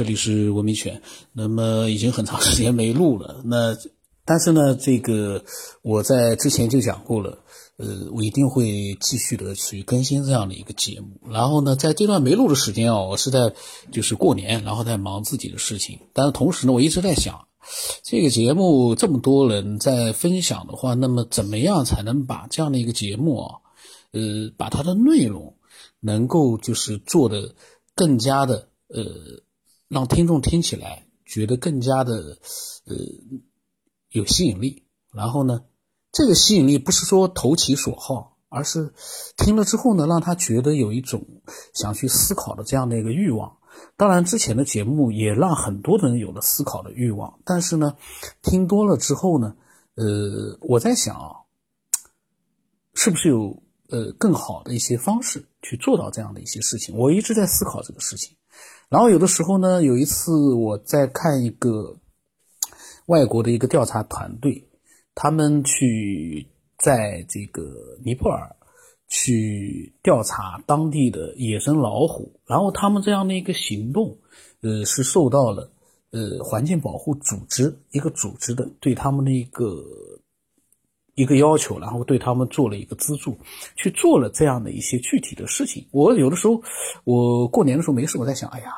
这里是文明犬。那么已经很长时间没录了，那但是呢，这个我在之前就讲过了，呃，我一定会继续的去更新这样的一个节目。然后呢，在这段没录的时间啊，我是在就是过年，然后在忙自己的事情。但是同时呢，我一直在想，这个节目这么多人在分享的话，那么怎么样才能把这样的一个节目啊，呃，把它的内容能够就是做的更加的呃。让听众听起来觉得更加的，呃，有吸引力。然后呢，这个吸引力不是说投其所好，而是听了之后呢，让他觉得有一种想去思考的这样的一个欲望。当然，之前的节目也让很多的人有了思考的欲望。但是呢，听多了之后呢，呃，我在想啊，是不是有呃更好的一些方式去做到这样的一些事情？我一直在思考这个事情。然后有的时候呢，有一次我在看一个外国的一个调查团队，他们去在这个尼泊尔去调查当地的野生老虎，然后他们这样的一个行动，呃，是受到了呃环境保护组织一个组织的对他们的一个。一个要求，然后对他们做了一个资助，去做了这样的一些具体的事情。我有的时候，我过年的时候没事，我在想，哎呀，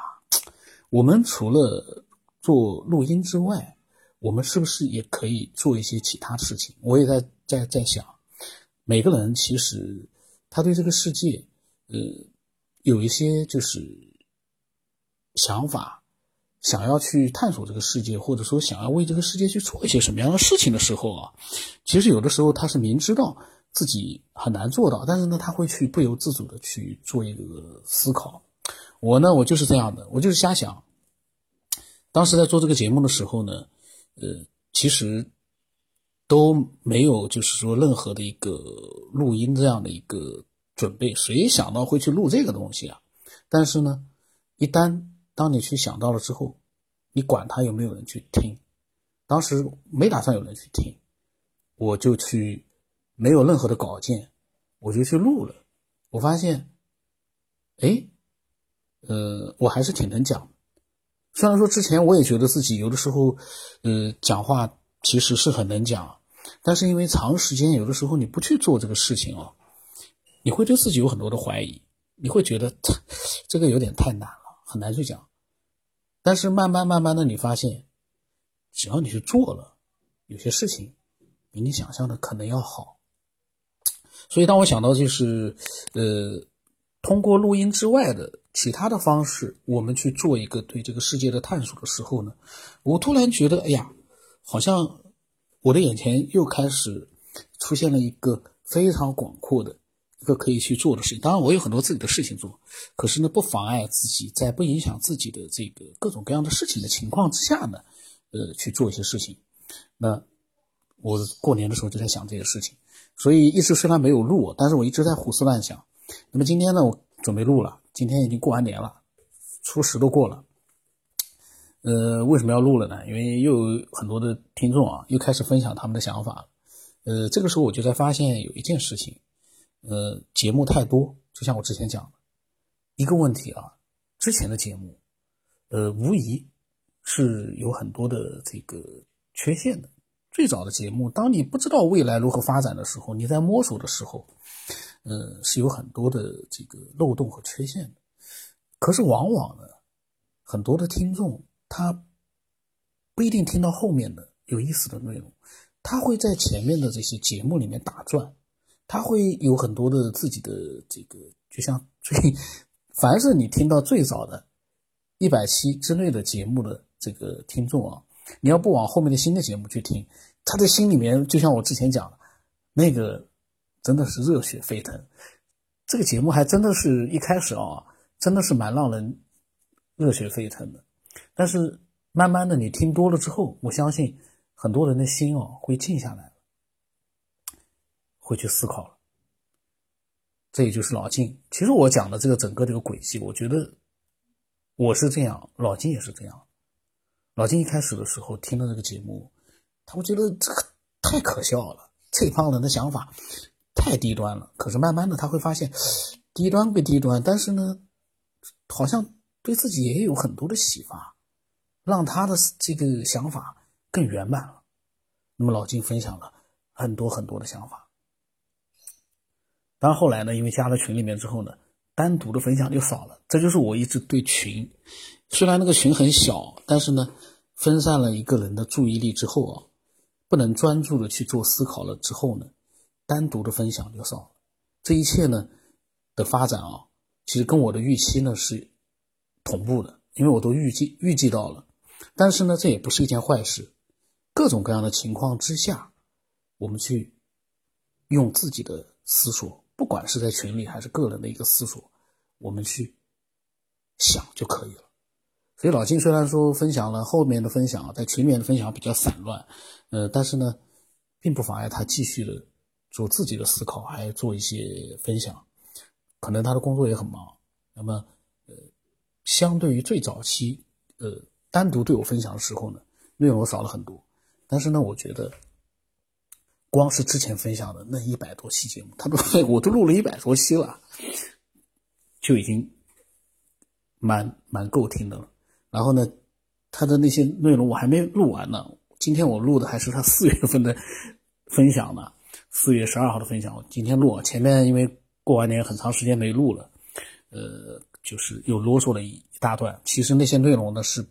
我们除了做录音之外，我们是不是也可以做一些其他事情？我也在在在想，每个人其实他对这个世界，呃，有一些就是想法。想要去探索这个世界，或者说想要为这个世界去做一些什么样的事情的时候啊，其实有的时候他是明知道自己很难做到，但是呢，他会去不由自主的去做一个思考。我呢，我就是这样的，我就是瞎想。当时在做这个节目的时候呢，呃，其实都没有就是说任何的一个录音这样的一个准备，谁想到会去录这个东西啊？但是呢，一旦当你去想到了之后，你管他有没有人去听？当时没打算有人去听，我就去，没有任何的稿件，我就去录了。我发现，哎，呃，我还是挺能讲。虽然说之前我也觉得自己有的时候，呃，讲话其实是很能讲，但是因为长时间有的时候你不去做这个事情哦，你会对自己有很多的怀疑，你会觉得 这个有点太难。很难去讲，但是慢慢慢慢的，你发现，只要你去做了，有些事情比你想象的可能要好。所以，当我想到就是，呃，通过录音之外的其他的方式，我们去做一个对这个世界的探索的时候呢，我突然觉得，哎呀，好像我的眼前又开始出现了一个非常广阔的。一个可以去做的事情，当然我有很多自己的事情做，可是呢，不妨碍自己在不影响自己的这个各种各样的事情的情况之下呢，呃，去做一些事情。那我过年的时候就在想这些事情，所以一直虽然没有录，但是我一直在胡思乱想。那么今天呢，我准备录了。今天已经过完年了，初十都过了。呃，为什么要录了呢？因为又有很多的听众啊，又开始分享他们的想法。呃，这个时候我就在发现有一件事情。呃，节目太多，就像我之前讲的，一个问题啊，之前的节目，呃，无疑是有很多的这个缺陷的。最早的节目，当你不知道未来如何发展的时候，你在摸索的时候，呃，是有很多的这个漏洞和缺陷的。可是往往呢，很多的听众他不一定听到后面的有意思的内容，他会在前面的这些节目里面打转。他会有很多的自己的这个，就像最，凡是你听到最早的一百期之内的节目的这个听众啊，你要不往后面的新的节目去听，他的心里面就像我之前讲的，那个真的是热血沸腾。这个节目还真的是一开始啊，真的是蛮让人热血沸腾的。但是慢慢的你听多了之后，我相信很多人的心哦会静下来。会去思考了，这也就是老金。其实我讲的这个整个这个轨迹，我觉得我是这样，老金也是这样。老金一开始的时候听了这个节目，他会觉得这个太可笑了，这帮人的想法太低端了。可是慢慢的他会发现，低端归低端，但是呢，好像对自己也有很多的启发，让他的这个想法更圆满了。那么老金分享了很多很多的想法。当然后来呢，因为加了群里面之后呢，单独的分享就少了。这就是我一直对群，虽然那个群很小，但是呢，分散了一个人的注意力之后啊，不能专注的去做思考了之后呢，单独的分享就少了。这一切呢的发展啊，其实跟我的预期呢是同步的，因为我都预计预计到了。但是呢，这也不是一件坏事。各种各样的情况之下，我们去用自己的思索。不管是在群里还是个人的一个思索，我们去想就可以了。所以老金虽然说分享了后面的分享，在群里面的分享比较散乱，呃，但是呢，并不妨碍他继续的做自己的思考，还做一些分享。可能他的工作也很忙，那么呃，相对于最早期呃单独对我分享的时候呢，内容少了很多。但是呢，我觉得。光是之前分享的那一百多期节目，他都我都录了一百多期了，就已经蛮蛮够听的了。然后呢，他的那些内容我还没录完呢。今天我录的还是他四月份的分享呢，四月十二号的分享。我今天录，前面因为过完年很长时间没录了，呃，就是又啰嗦了一大段。其实那些内容呢是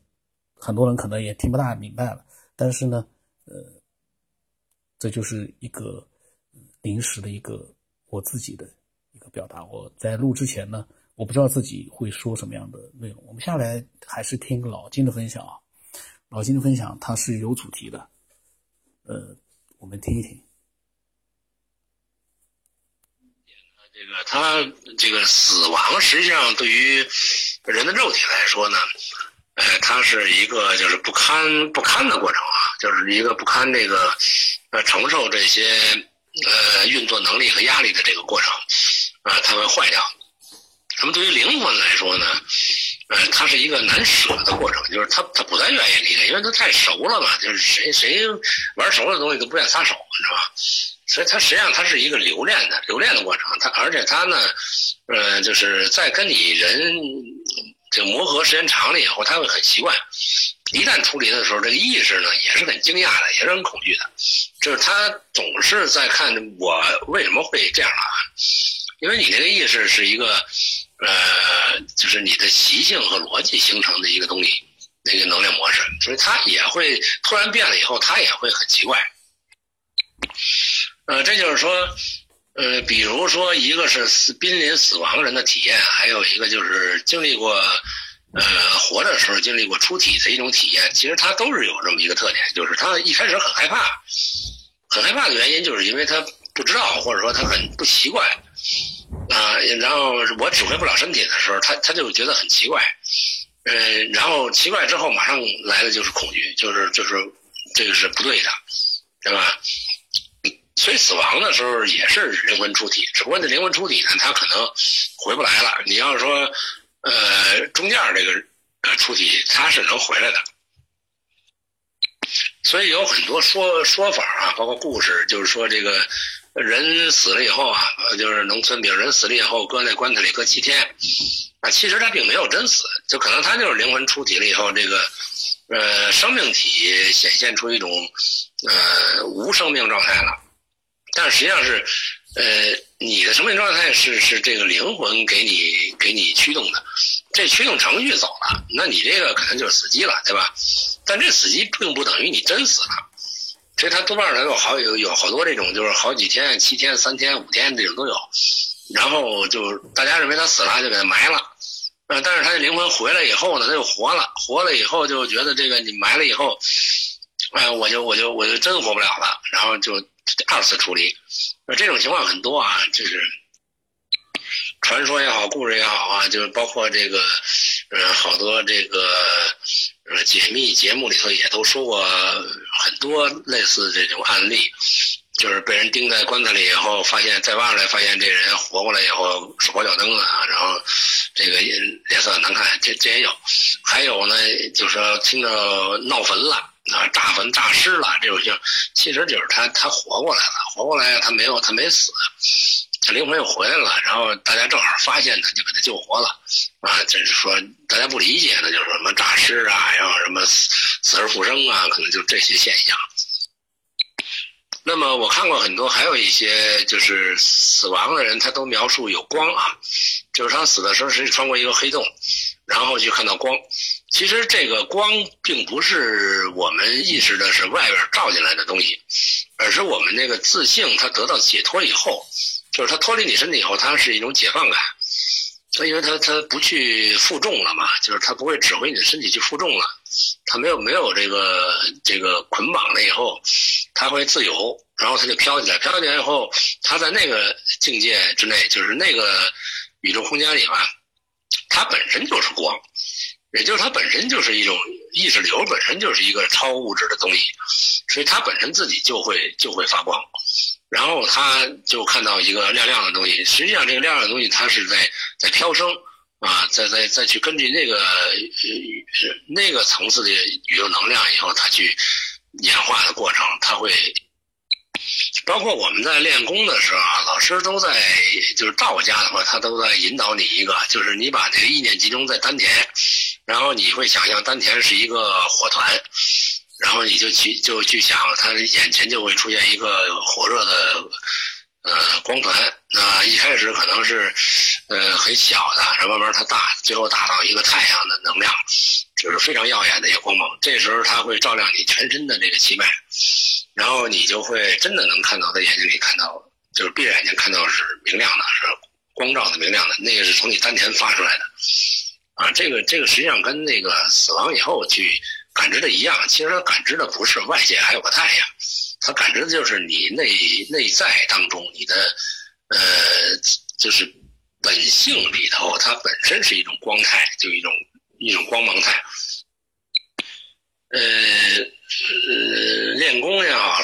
很多人可能也听不大明白了，但是呢，呃。这就是一个临时的一个我自己的一个表达。我在录之前呢，我不知道自己会说什么样的内容。我们下来还是听老金的分享啊，老金的分享他是有主题的，呃，我们听一听。这个他这个死亡实际上对于人的肉体来说呢，呃，它是一个就是不堪不堪的过程啊，就是一个不堪这个。呃，承受这些呃运作能力和压力的这个过程，啊，它会坏掉。那么对于灵魂来说呢，呃，它是一个难舍的过程，就是他他不太愿意离开，因为他太熟了嘛，就是谁谁玩熟了东西都不愿撒手，你知道吧？所以它实际上它是一个留恋的留恋的过程，它而且它呢，呃，就是在跟你人这磨合时间长了以后，他会很习惯。一旦处理的时候，这个意识呢也是很惊讶的，也是很恐惧的。就是他总是在看我为什么会这样啊？因为你这个意识是一个，呃，就是你的习性和逻辑形成的一个东西，那个能量模式，所以它也会突然变了以后，他也会很奇怪。呃，这就是说，呃，比如说一个是死濒临死亡人的体验，还有一个就是经历过。呃，活着的时候经历过出体的一种体验，其实他都是有这么一个特点，就是他一开始很害怕，很害怕的原因就是因为他不知道，或者说他很不习惯，啊，然后我指挥不了身体的时候，他他就觉得很奇怪，呃，然后奇怪之后马上来的就是恐惧，就是就是这个是不对的，对吧？所以死亡的时候也是灵魂出体，只不过那灵魂出体呢，他可能回不来了。你要说。呃，中间这个呃出体它是能回来的，所以有很多说说法啊，包括故事，就是说这个人死了以后啊，就是农村，比如人死了以后搁那棺材里搁七天，啊，其实他并没有真死，就可能他就是灵魂出体了以后，这个呃生命体显现出一种呃无生命状态了，但实际上是。呃，你的生命状态是是这个灵魂给你给你驱动的，这驱动程序走了，那你这个可能就是死机了，对吧？但这死机并不等于你真死了，所以它多半都有好有有好多这种，就是好几天、七天、三天、五天这种都有，然后就大家认为他死了就给他埋了，呃，但是他的灵魂回来以后呢，他就活了，活了以后就觉得这个你埋了以后，哎，我就我就我就真活不了了，然后就二次处理。那这种情况很多啊，就是传说也好，故事也好啊，就是包括这个，呃，好多这个呃解密节目里头也都说过很多类似这种案例，就是被人钉在棺材里以后，发现再挖出来，发现这人活过来以后手脚蹬啊，然后这个脸色很难看，这这也有，还有呢，就是说听着闹坟了。啊，炸坟炸尸了，这种性其实就是他他活过来了，活过来他没有他没死，他灵魂又回来了，然后大家正好发现他，就给他救活了，啊，就是说大家不理解的，就是什么诈尸啊，然后什么死死而复生啊，可能就这些现象。那么我看过很多，还有一些就是死亡的人，他都描述有光啊，就是他死的时候是穿过一个黑洞，然后就看到光。其实这个光并不是我们意识的是外边照进来的东西，而是我们那个自性它得到解脱以后，就是它脱离你身体以后，它是一种解放感。所以，因为它它不去负重了嘛，就是它不会指挥你的身体去负重了，它没有没有这个这个捆绑了以后，它会自由，然后它就飘起来，飘起来以后，它在那个境界之内，就是那个宇宙空间里吧，它本身就是光，也就是它本身就是一种意识流，本身就是一个超物质的东西，所以它本身自己就会就会发光。然后它就看到一个亮亮的东西，实际上这个亮亮的东西，它是在在飘升啊，再再再去根据那个呃那个层次的宇宙能量以后，它去演化的过程，它会包括我们在练功的时候啊，老师都在就是道家的话，他都在引导你一个，就是你把这个意念集中在丹田，然后你会想象丹田是一个火团。然后你就去就去想，他眼前就会出现一个火热的呃光团。那一开始可能是呃很小的，然后慢慢它大，最后大到一个太阳的能量，就是非常耀眼的一个光芒。这时候它会照亮你全身的这个气脉，然后你就会真的能看到在眼睛里看到，就是闭着眼睛看到是明亮的，是光照的明亮的。那个是从你丹田发出来的啊。这个这个实际上跟那个死亡以后去。感知的一样，其实它感知的不是外界还有个太阳，它感知的就是你内内在当中你的，呃，就是本性里头，它本身是一种光态，就一种一种光芒态。呃，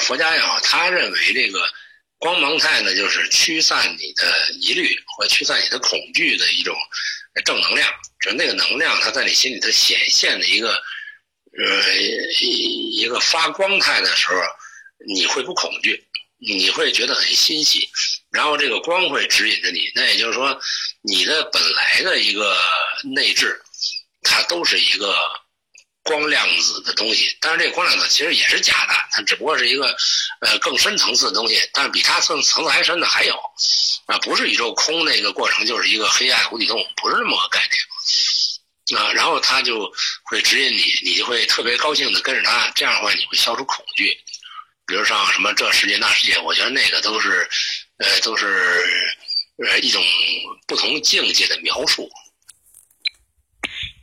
佛家也好，他认为这个光芒态呢，就是驱散你的疑虑和驱散你的恐惧的一种正能量，就那个能量，它在你心里头显现的一个。呃，一一个发光态的时候，你会不恐惧，你会觉得很欣喜，然后这个光会指引着你。那也就是说，你的本来的一个内质，它都是一个光量子的东西。但是这个光量子其实也是假的，它只不过是一个呃更深层次的东西。但是比它层层次还深的还有，啊，不是宇宙空那个过程就是一个黑暗无底洞，不是那么个概念。啊，然后他就会指引你，你就会特别高兴的跟着他，这样的话你会消除恐惧。比如像什么这世界那世界，我觉得那个都是，呃，都是呃一种不同境界的描述。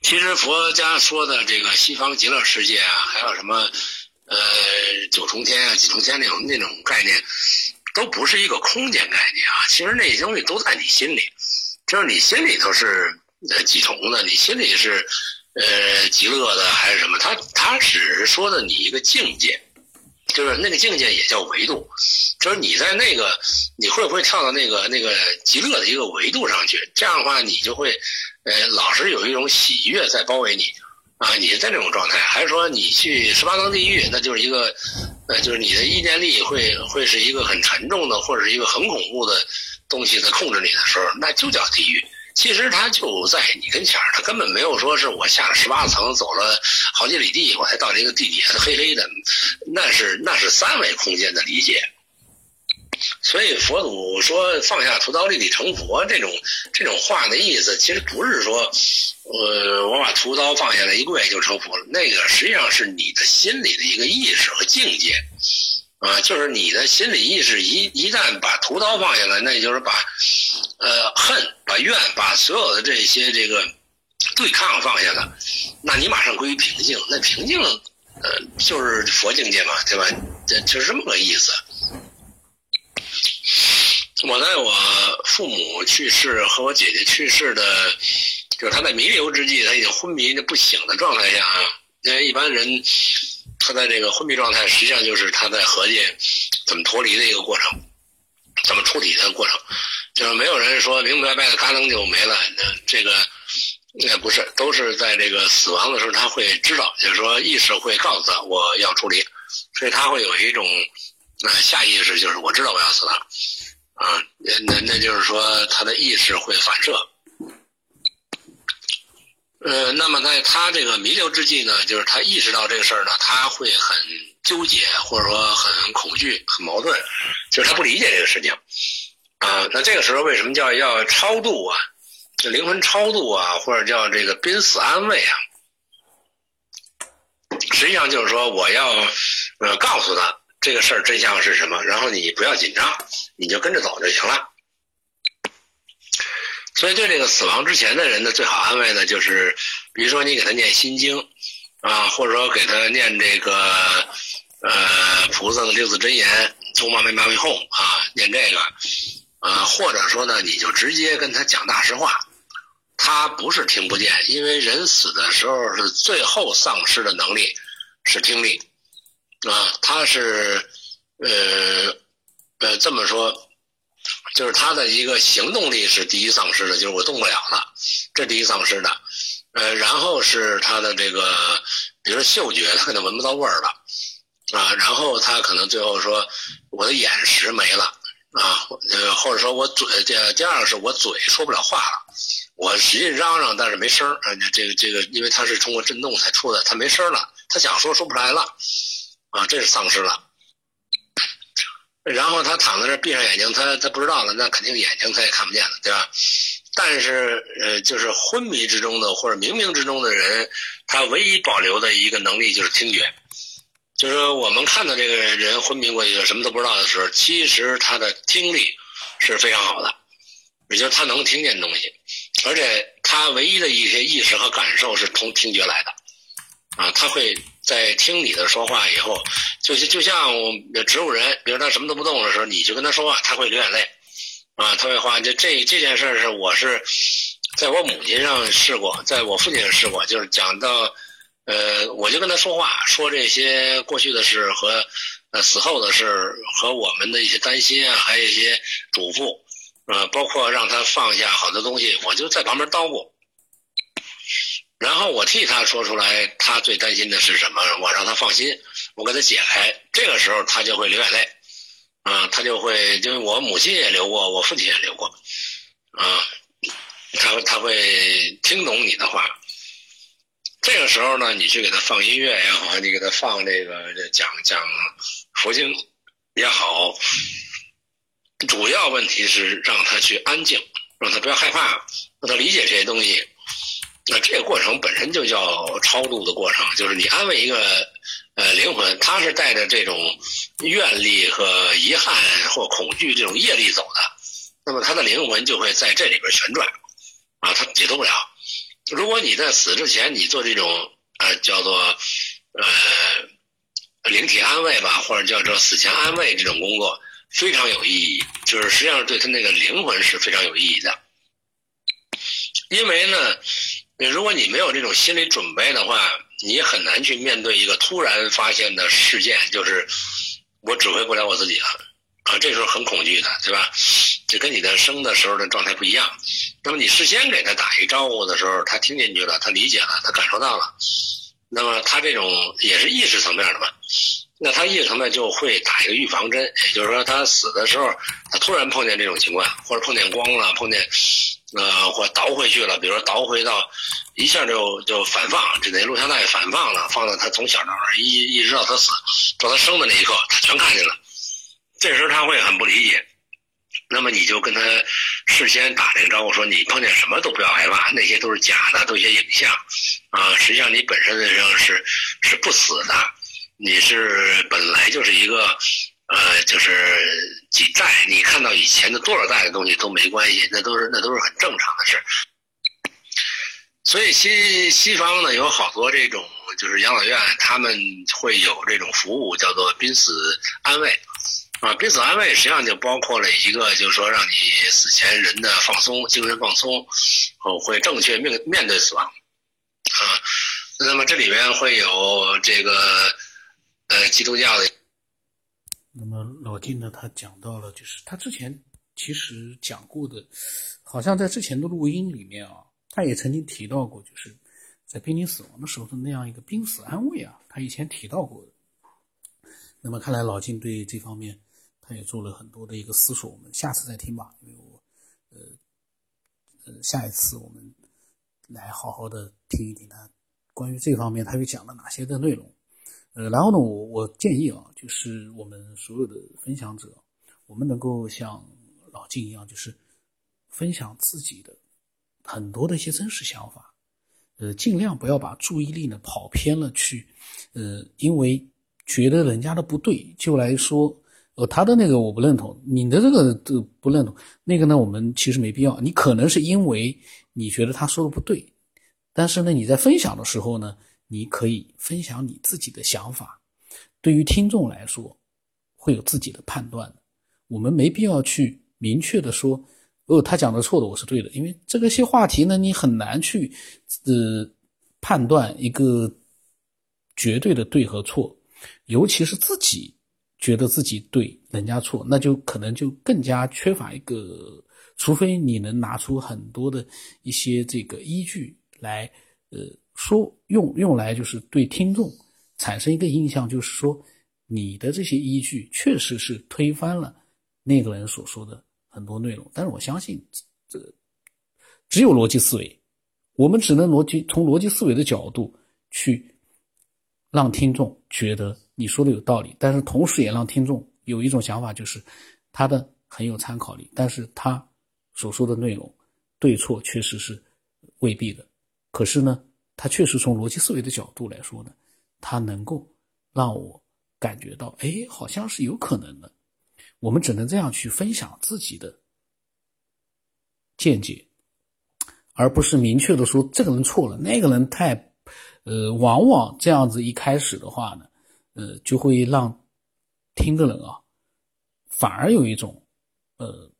其实佛家说的这个西方极乐世界啊，还有什么呃九重天啊、几重天那种那种概念，都不是一个空间概念啊。其实那些东西都在你心里，就是你心里头是。呃，几重的？你心里是，呃，极乐的还是什么？他他只是说的你一个境界，就是那个境界也叫维度，就是你在那个，你会不会跳到那个那个极乐的一个维度上去？这样的话，你就会，呃，老是有一种喜悦在包围你，啊，你是在这种状态，还是说你去十八层地狱，那就是一个，呃，就是你的意念力会会是一个很沉重的，或者是一个很恐怖的东西在控制你的时候，那就叫地狱。其实他就在你跟前儿，他根本没有说是我下了十八层，走了好几里地，我才到这个地底下黑黑的，那是那是三维空间的理解。所以佛祖说放下屠刀立地成佛这种这种话的意思，其实不是说，呃，我把屠刀放下来一跪就成佛了，那个实际上是你的心里的一个意识和境界。啊，就是你的心理意识一一旦把屠刀放下来，那就是把，呃，恨、把怨、把所有的这些这个对抗放下了，那你马上归于平静。那平静，呃，就是佛境界嘛，对吧？这就是这么个意思。我在我父母去世和我姐姐去世的，就是他在弥留之际，他已经昏迷的不醒的状态下啊，因为一般人。他在这个昏迷状态，实际上就是他在合计怎么脱离的一个过程，怎么出体的过程，就是没有人说明明白白的，咔噔就没了。那这个那不是，都是在这个死亡的时候，他会知道，就是说意识会告诉他我要出离，所以他会有一种呃下意识，就是我知道我要死了啊，那那就是说他的意识会反射。呃，那么在他这个弥留之际呢，就是他意识到这个事儿呢，他会很纠结，或者说很恐惧、很矛盾，就是他不理解这个事情。啊，那这个时候为什么叫要超度啊？这灵魂超度啊，或者叫这个濒死安慰啊？实际上就是说，我要呃告诉他这个事儿真相是什么，然后你不要紧张，你就跟着走就行了。所以，对这个死亡之前的人呢，最好安慰呢，就是比如说你给他念心经啊，或者说给他念这个呃菩萨的六字真言“从妈咪妈咪哄”啊，念这个啊，或者说呢，你就直接跟他讲大实话，他不是听不见，因为人死的时候是最后丧失的能力是听力。啊，他是呃呃这么说。就是他的一个行动力是第一丧失的，就是我动不了了，这第一丧失的。呃，然后是他的这个，比如嗅觉，他可能闻不到味儿了，啊，然后他可能最后说我的眼识没了，啊，呃，或者说我嘴，这第二个是我嘴说不了话了，我使劲嚷嚷，但是没声儿，啊，这个这个，因为他是通过震动才出的，他没声儿了，他想说说不出来了，啊，这是丧失了。然后他躺在这闭上眼睛，他他不知道了，那肯定眼睛他也看不见了，对吧？但是呃，就是昏迷之中的或者冥冥之中的人，他唯一保留的一个能力就是听觉。就是我们看到这个人昏迷过去什么都不知道的时候，其实他的听力是非常好的，也就是他能听见东西，而且他唯一的一些意识和感受是从听觉来的，啊，他会。在听你的说话以后，就是就像植物人，比如他什么都不动的时候，你就跟他说话，他会流眼泪，啊，他会话。就这这件事是我是在我母亲上试过，在我父亲上试过，就是讲到，呃，我就跟他说话，说这些过去的事和呃死后的事和我们的一些担心啊，还有一些嘱咐，呃，包括让他放下好多东西，我就在旁边叨咕。然后我替他说出来，他最担心的是什么？我让他放心，我给他解开。这个时候他就会流眼泪，啊，他就会，因为我母亲也流过，我父亲也流过，啊，他他会听懂你的话。这个时候呢，你去给他放音乐也好，你给他放这个讲讲佛经也好，主要问题是让他去安静，让他不要害怕，让他理解这些东西。那这个过程本身就叫超度的过程，就是你安慰一个呃灵魂，他是带着这种愿力和遗憾或恐惧这种业力走的，那么他的灵魂就会在这里边旋转，啊，他解脱不了。如果你在死之前你做这种呃叫做呃灵体安慰吧，或者叫做死前安慰这种工作，非常有意义，就是实际上对他那个灵魂是非常有意义的，因为呢。你如果你没有这种心理准备的话，你很难去面对一个突然发现的事件，就是我指挥不了我自己了，啊，这时候很恐惧的，对吧？就跟你的生的时候的状态不一样。那么你事先给他打一招呼的时候，他听进去了，他理解了，他感受到了，那么他这种也是意识层面的嘛，那他意识层面就会打一个预防针，也就是说他死的时候，他突然碰见这种情况，或者碰见光了，碰见。呃，或倒回去了，比如说倒回到，一下就就反放，这那录像带反放了，放到他从小到大一一直到他死，到他生的那一刻，他全看见了。这时候他会很不理解，那么你就跟他事先打这个招呼，说你碰见什么都不要害怕，那些都是假的，都一些影像，啊，实际上你本身实际上是是不死的，你是本来就是一个。呃，就是几代，你看到以前的多少代的东西都没关系，那都是那都是很正常的事。所以西西方呢有好多这种就是养老院，他们会有这种服务，叫做濒死安慰。啊，濒死安慰实际上就包括了一个，就是说让你死前人的放松，精神放松，哦，会正确面面对死亡。啊，那么这里面会有这个呃基督教的。那么老金呢？他讲到了，就是他之前其实讲过的，好像在之前的录音里面啊，他也曾经提到过，就是在濒临死亡的时候的那样一个濒死安慰啊，他以前提到过的。那么看来老金对这方面他也做了很多的一个思索，我们下次再听吧，因为我呃呃下一次我们来好好的听一听他关于这方面他又讲了哪些的内容。呃，然后呢，我我建议啊，就是我们所有的分享者，我们能够像老金一样，就是分享自己的很多的一些真实想法，呃，尽量不要把注意力呢跑偏了去，呃，因为觉得人家的不对就来说，呃，他的那个我不认同，你的这个都不认同，那个呢，我们其实没必要。你可能是因为你觉得他说的不对，但是呢，你在分享的时候呢。你可以分享你自己的想法，对于听众来说，会有自己的判断。我们没必要去明确的说，哦，他讲的错的，我是对的，因为这个些话题呢，你很难去呃判断一个绝对的对和错，尤其是自己觉得自己对，人家错，那就可能就更加缺乏一个，除非你能拿出很多的一些这个依据来，呃。说用用来就是对听众产生一个印象，就是说你的这些依据确实是推翻了那个人所说的很多内容。但是我相信，这只有逻辑思维，我们只能逻辑从逻辑思维的角度去让听众觉得你说的有道理，但是同时也让听众有一种想法，就是他的很有参考力，但是他所说的内容对错确实是未必的。可是呢？他确实从逻辑思维的角度来说呢，他能够让我感觉到，哎，好像是有可能的。我们只能这样去分享自己的见解，而不是明确的说这个人错了，那个人太……呃，往往这样子一开始的话呢，呃，就会让听的人啊，反而有一种呃，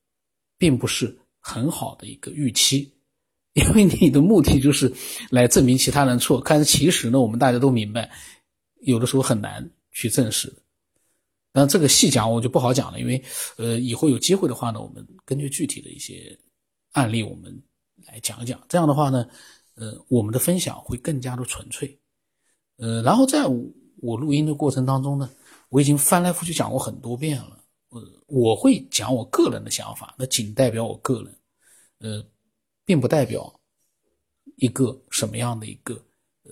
并不是很好的一个预期。因为你的目的就是来证明其他人错，但是其实呢，我们大家都明白，有的时候很难去证实。那这个细讲我就不好讲了，因为呃，以后有机会的话呢，我们根据具体的一些案例，我们来讲一讲。这样的话呢，呃，我们的分享会更加的纯粹。呃，然后在我录音的过程当中呢，我已经翻来覆去讲过很多遍了。呃，我会讲我个人的想法，那仅代表我个人。呃。并不代表一个什么样的一个呃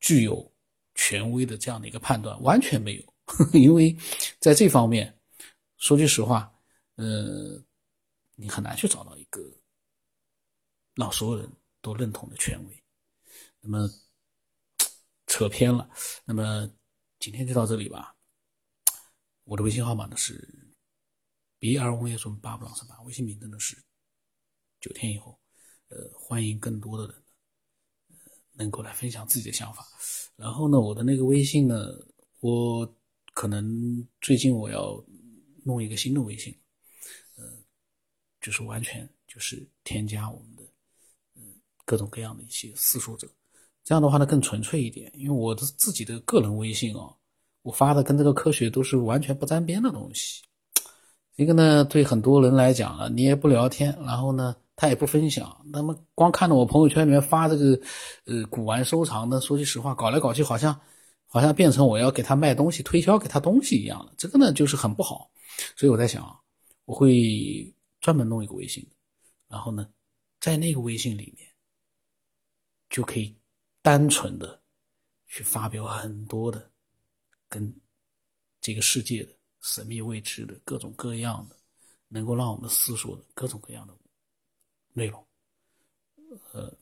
具有权威的这样的一个判断，完全没有，因为在这方面，说句实话，呃，你很难去找到一个让所有人都认同的权威。那么扯偏了，那么今天就到这里吧。我的微信号码呢是 b r o s 八不朗三八，微信名字呢是。九天以后，呃，欢迎更多的人，呃，能够来分享自己的想法。然后呢，我的那个微信呢，我可能最近我要弄一个新的微信，呃，就是完全就是添加我们的，嗯，各种各样的一些思索者。这样的话呢，更纯粹一点。因为我的自己的个人微信啊，我发的跟这个科学都是完全不沾边的东西。一个呢，对很多人来讲啊，你也不聊天，然后呢。他也不分享，那么光看到我朋友圈里面发这个，呃，古玩收藏的，说句实话，搞来搞去好像，好像变成我要给他卖东西、推销给他东西一样的，这个呢就是很不好。所以我在想，我会专门弄一个微信，然后呢，在那个微信里面，就可以单纯的去发表很多的跟这个世界的神秘未知的各种各样的，能够让我们思索的各种各样的。内容，呃，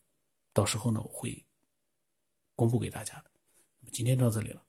到时候呢我会公布给大家的。今天到这里了。